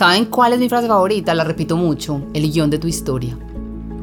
¿Saben cuál es mi frase favorita? La repito mucho, el guion de tu historia.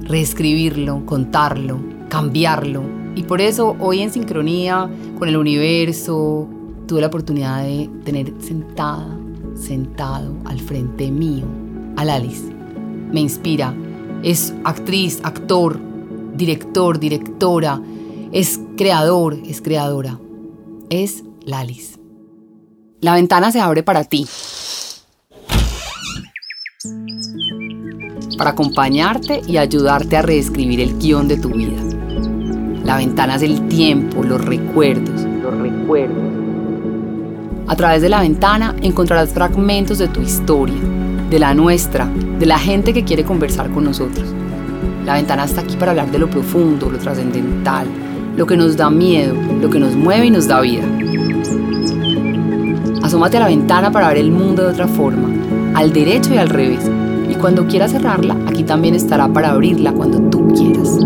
Reescribirlo, contarlo, cambiarlo. Y por eso hoy en sincronía con el universo tuve la oportunidad de tener sentada, sentado al frente mío a Alice. Me inspira. Es actriz, actor, director, directora. Es creador, es creadora. Es Lalis. La ventana se abre para ti. Para acompañarte y ayudarte a reescribir el guion de tu vida. La ventana es el tiempo, los recuerdos, los recuerdos. A través de la ventana encontrarás fragmentos de tu historia, de la nuestra, de la gente que quiere conversar con nosotros. La ventana está aquí para hablar de lo profundo, lo trascendental, lo que nos da miedo, lo que nos mueve y nos da vida. Asómate a la ventana para ver el mundo de otra forma, al derecho y al revés. Cuando quieras cerrarla, aquí también estará para abrirla cuando tú quieras.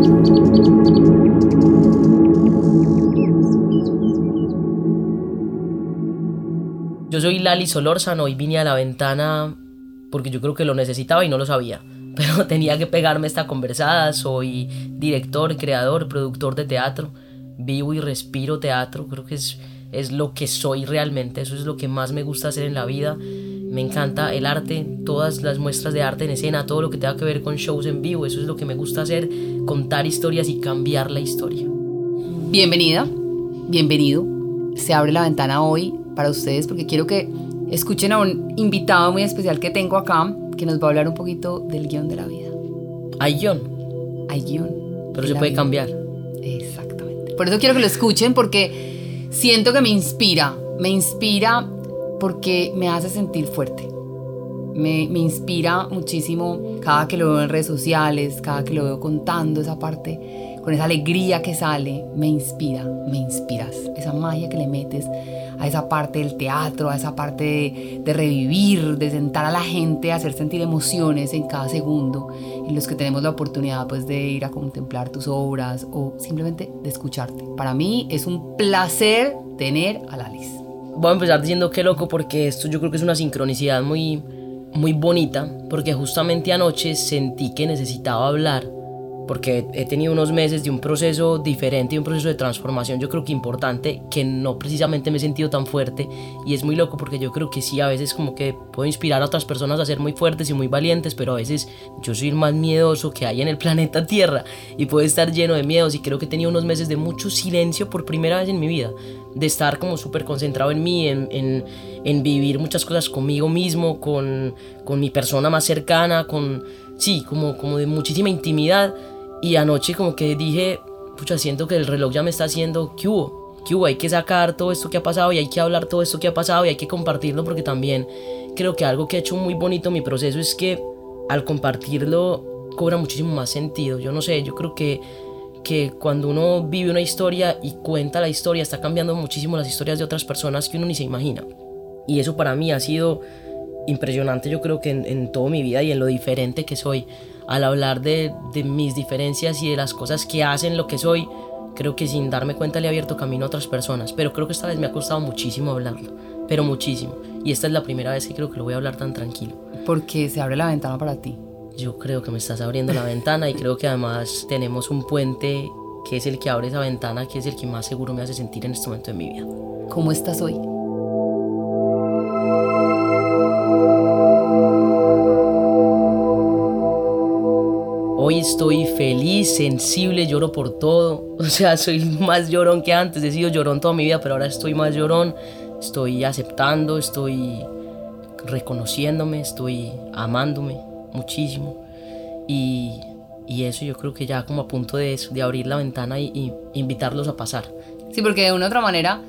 Yo soy Lali Solórzano y vine a la ventana porque yo creo que lo necesitaba y no lo sabía. Pero tenía que pegarme esta conversada. Soy director, creador, productor de teatro. Vivo y respiro teatro. Creo que es, es lo que soy realmente. Eso es lo que más me gusta hacer en la vida. Me encanta el arte, todas las muestras de arte en escena, todo lo que tenga que ver con shows en vivo. Eso es lo que me gusta hacer, contar historias y cambiar la historia. Bienvenida, bienvenido. Se abre la ventana hoy para ustedes porque quiero que escuchen a un invitado muy especial que tengo acá que nos va a hablar un poquito del guion de la vida. Hay guion. Hay guion. Pero se puede cambiar. Exactamente. Por eso quiero que lo escuchen porque siento que me inspira. Me inspira porque me hace sentir fuerte. Me, inspira muchísimo cada que lo veo en redes sociales, cada que lo veo contando esa parte, con esa alegría que sale, me inspira, me inspiras. Esa magia que le metes a esa parte del teatro, a esa parte de, revivir, de sentar a la gente, hacer sentir emociones en cada segundo, en los que tenemos la oportunidad pues de ir a contemplar tus obras o simplemente de escucharte. Para mí es un placer tener a Lalis. Voy a empezar diciendo qué loco porque esto yo creo que es una sincronicidad muy, muy bonita, porque justamente anoche sentí que necesitaba hablar porque he tenido unos meses de un proceso diferente, y un proceso de transformación, yo creo que importante, que no precisamente me he sentido tan fuerte y es muy loco porque yo creo que sí, a veces como que puedo inspirar a otras personas a ser muy fuertes y muy valientes, pero a veces yo soy el más miedoso que hay en el planeta Tierra y puedo estar lleno de miedos y creo que he tenido unos meses de mucho silencio por primera vez en mi vida, de estar como súper concentrado en mí, en, en, en, vivir muchas cosas conmigo mismo, con, con mi persona más cercana, con, sí, como, como de muchísima intimidad y anoche como que dije, pucha, siento que el reloj ya me está haciendo, ¿qué hubo? ¿Qué hubo? Hay que sacar todo esto que ha pasado y hay que hablar todo esto que ha pasado y hay que compartirlo porque también creo que algo que ha hecho muy bonito mi proceso es que al compartirlo cobra muchísimo más sentido. Yo no sé, yo creo que, que cuando uno vive una historia y cuenta la historia está cambiando muchísimo las historias de otras personas que uno ni se imagina. Y eso para mí ha sido impresionante yo creo que en, en toda mi vida y en lo diferente que soy al hablar de, de, mis diferencias y de las cosas que hacen lo que soy, creo que sin darme cuenta le he abierto camino a otras personas. Pero creo que esta vez me ha costado muchísimo hablarlo, pero muchísimo. Y esta es la primera vez que creo que lo voy a hablar tan tranquilo. Porque se abre la ventana para ti. Yo creo que me estás abriendo la ventana y creo que además tenemos un puente que es el que abre esa ventana, que es el que más seguro me hace sentir en este momento de mi vida. ¿Cómo estás hoy? Hoy estoy feliz, sensible, lloro por todo. O sea, soy más llorón que antes. He sido llorón toda mi vida, pero ahora estoy más llorón. Estoy aceptando, estoy reconociéndome, estoy amándome muchísimo. Y, y eso yo creo que ya como a punto de eso, de abrir la ventana y, invitarlos a pasar. Sí, porque de una u otra manera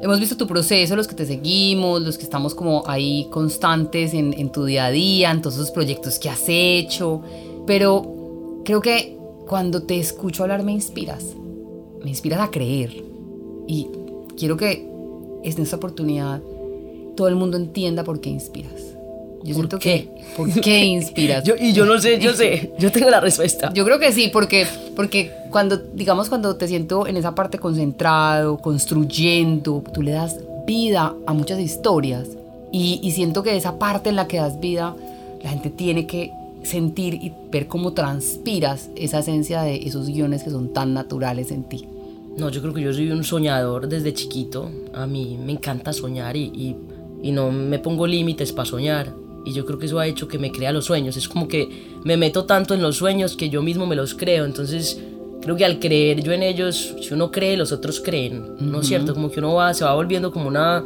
hemos visto tu proceso, los que te seguimos, los que estamos como ahí constantes en, en tu día a día, en todos esos proyectos que has hecho. Pero Creo que cuando te escucho hablar me inspiras. Me inspiras a creer. Y quiero que en esta oportunidad todo el mundo entienda por qué inspiras. Yo ¿Por qué? Que, ¿Por qué inspiras? yo, y yo no sé, yo sé, yo tengo la respuesta. Yo creo que sí, porque, porque cuando, digamos, cuando te siento en esa parte concentrado, construyendo, tú le das vida a muchas historias. Y, y siento que esa parte en la que das vida, la gente tiene que sentir y ver cómo transpiras esa esencia de esos guiones que son tan naturales en ti. No, yo creo que yo soy un soñador desde chiquito. A mí me encanta soñar y, y, y no me pongo límites para soñar. Y yo creo que eso ha hecho que me crea los sueños. Es como que me meto tanto en los sueños que yo mismo me los creo. Entonces creo que al creer yo en ellos, si uno cree, los otros creen. ¿No es cierto? Como que uno va, se va volviendo como una,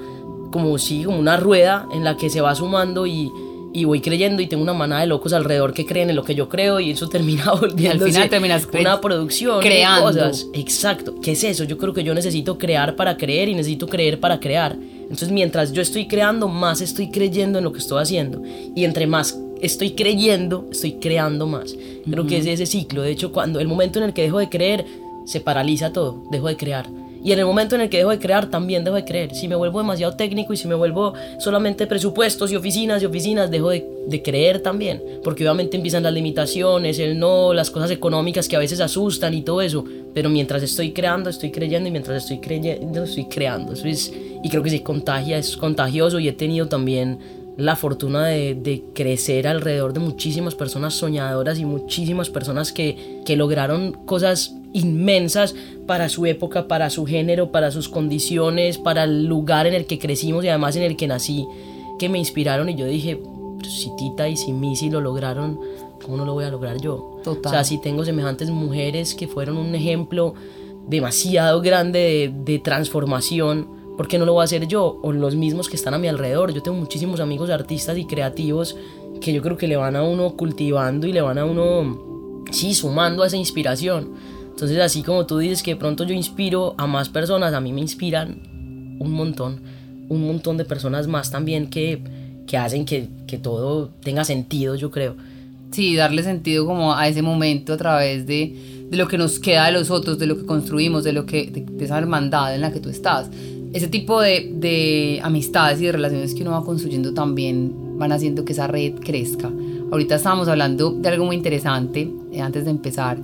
como sí, como una rueda en la que se va sumando y, y voy creyendo y tengo una manada de locos alrededor que creen en lo que yo creo y eso termina volviendo al final terminas una producción creando cosas. Exacto. ¿Qué es eso? Yo creo que yo necesito crear para creer y necesito creer para crear. Entonces, mientras yo estoy creando, más estoy creyendo en lo que estoy haciendo. Y entre más estoy creyendo, estoy creando más. Creo que es ese ciclo. De hecho, cuando el momento en el que dejo de creer, se paraliza todo, dejo de crear. Y en el momento en el que dejo de crear, también dejo de creer. Si me vuelvo demasiado técnico y si me vuelvo solamente presupuestos y oficinas y oficinas, dejo de, creer también. Porque obviamente empiezan las limitaciones, el no, las cosas económicas que a veces asustan y todo eso. Pero mientras estoy creando, estoy creyendo y mientras estoy creyendo, estoy creando. Eso es, y creo que se contagia, es contagioso y he tenido también la fortuna de, crecer alrededor de muchísimas personas soñadoras y muchísimas personas que lograron cosas inmensas para su época, para su género, para sus condiciones, para el lugar en el que crecimos y además en el que nací, que me inspiraron y yo dije, si Tita y si Missy lo lograron, ¿cómo no lo voy a lograr yo? Total. O sea, si tengo semejantes mujeres que fueron un ejemplo demasiado grande de, de transformación, ¿por qué no lo voy a hacer yo? O los mismos que están a mi alrededor. Yo tengo muchísimos amigos artistas y creativos que yo creo que le van a uno cultivando y le van a uno, sí, sumando a esa inspiración. Entonces, así como tú dices que de pronto yo inspiro a más personas, a mí me inspiran un montón, un montón de personas más también que, que hacen que, que todo tenga sentido, yo creo. Sí, darle sentido como a ese momento a través de, de lo que nos queda de los otros, de lo que construimos, de, lo que, de, de esa hermandad en la que tú estás. Ese tipo de, de amistades y de relaciones que uno va construyendo también van haciendo que esa red crezca. Ahorita estábamos hablando de algo muy interesante, eh, antes de empezar,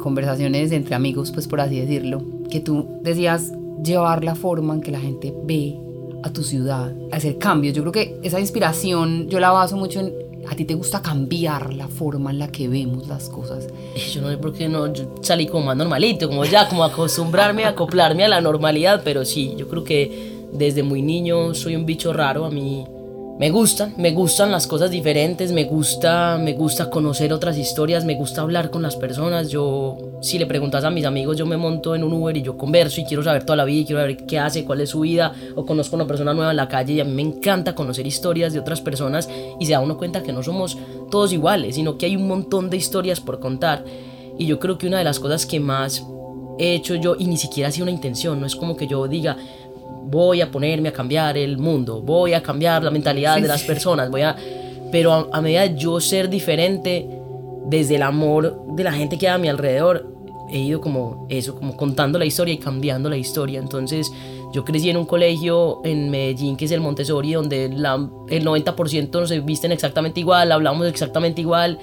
conversaciones entre amigos, pues por así decirlo, que tú decías llevar la forma en que la gente ve a tu ciudad, hacer cambios. Yo creo que esa inspiración yo la baso mucho en a ti te gusta cambiar la forma en la que vemos las cosas. Yo no sé por qué no, yo salí como más normalito, como ya, como acostumbrarme, acoplarme a la normalidad, pero sí, yo creo que desde muy niño soy un bicho raro, a mí me gustan, me gustan las cosas diferentes, me gusta, me gusta conocer otras historias, me gusta hablar con las personas. Yo, si le preguntas a mis amigos, yo me monto en un Uber y yo converso y quiero saber toda la vida y quiero saber qué hace, cuál es su vida, o conozco una persona nueva en la calle y a mí me encanta conocer historias de otras personas y se da uno cuenta que no somos todos iguales, sino que hay un montón de historias por contar. Y yo creo que una de las cosas que más he hecho yo, y ni siquiera ha sido una intención, no es como que yo diga, voy a ponerme a cambiar el mundo, voy a cambiar la mentalidad sí, de las personas, voy a... Pero a, a, medida de yo ser diferente, desde el amor de la gente que hay a mi alrededor, he ido como eso, como contando la historia y cambiando la historia. Entonces, yo crecí en un colegio en Medellín, que es el Montessori, donde la, el 90% se visten exactamente igual, hablamos exactamente igual.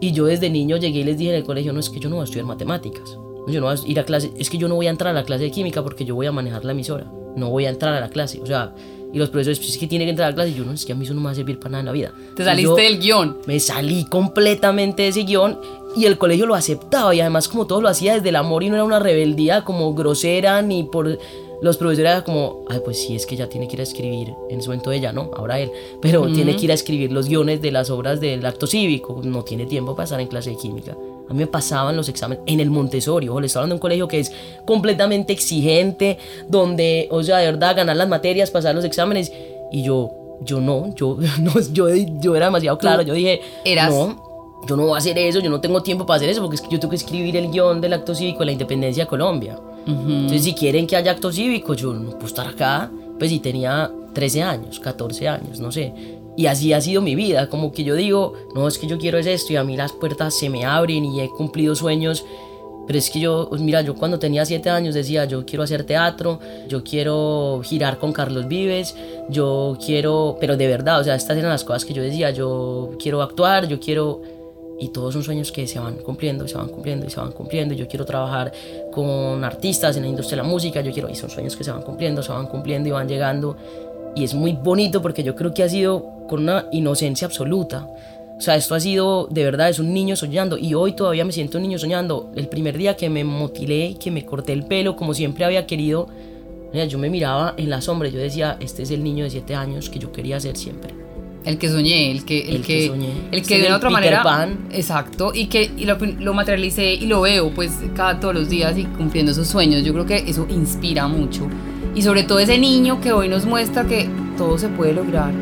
Y yo desde niño llegué y les dije en el colegio, no, es que yo no voy a estudiar matemáticas. Yo no voy a ir a clase, es que yo no voy a entrar a la clase de química porque yo voy a manejar la emisora no voy a entrar a la clase. O sea, y los profesores, pues es que tiene que entrar a la clase. Y yo, no, es que a mí eso no me va a servir para nada en la vida. Te saliste del guion. Me salí completamente de ese guion y el colegio lo aceptaba. Y además, como todo lo hacía desde el amor y no era una rebeldía como grosera ni por. Los profesores era como, ay, pues sí, es que ya tiene que ir a escribir, en su momento ella, ¿no? Ahora él, pero tiene que ir a escribir los guiones de las obras del acto cívico, no tiene tiempo para estar en clase de química. A mí me pasaban los exámenes en el Montessori, o le estoy hablando de un colegio que es completamente exigente, donde, o sea, de verdad, ganar las materias, pasar los exámenes, y yo, yo no, yo, no, yo, yo era demasiado claro, yo dije, eras no, yo no voy a hacer eso, yo no tengo tiempo para hacer eso, porque es que yo tengo que escribir el guion del acto cívico de la independencia de Colombia. Uh -huh. Entonces, si quieren que haya acto cívico, yo no puedo estar acá, pues si tenía 13 años, 14 años, no sé. Y así ha sido mi vida, como que yo digo, no, es que yo quiero es esto y a mí las puertas se me abren y he cumplido sueños. Pero es que yo, pues mira, yo cuando tenía 7 años decía, yo quiero hacer teatro, yo quiero girar con Carlos Vives, yo quiero, pero de verdad, o sea, estas eran las cosas que yo decía, yo quiero actuar, yo quiero... Y todos son sueños que se van cumpliendo, se van cumpliendo, y se van cumpliendo. Yo quiero trabajar con artistas en la industria de la música, yo quiero, y son sueños que se van cumpliendo, se van cumpliendo y van llegando. Y es muy bonito porque yo creo que ha sido con una inocencia absoluta. O sea, esto ha sido, de verdad, es un niño soñando y hoy todavía me siento un niño soñando. El primer día que me motilé, que me corté el pelo, como siempre había querido, yo me miraba en la sombra yo decía, este es el niño de 7 años que yo quería ser siempre. El que soñé, el que, el, El que, que soñé. el que de el otra Peter manera, Pan. exacto, y que y lo, lo materialicé y lo veo pues cada todos los días y cumpliendo esos sueños. Yo creo que eso inspira mucho y sobre todo ese niño que hoy nos muestra que todo se puede lograr